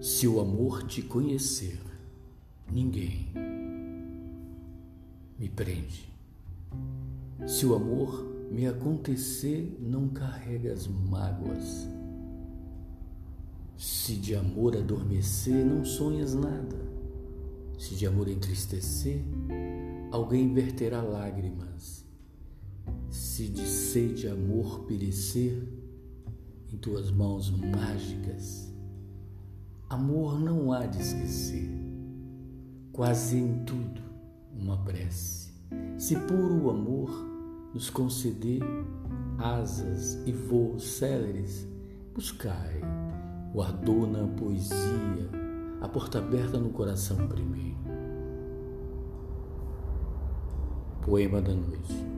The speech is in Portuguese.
Se o amor te conhecer, ninguém me prende. Se o amor me acontecer, não carrega as mágoas. Se de amor adormecer, não sonhas nada. Se de amor entristecer, alguém verterá lágrimas. Se de sede amor perecer, em tuas mãos mágicas, amor não há de esquecer. Quase em tudo, uma prece. Se puro amor nos conceder asas e voos céleres, buscai o ardor na poesia, a porta aberta no coração primeiro. Poema da noite.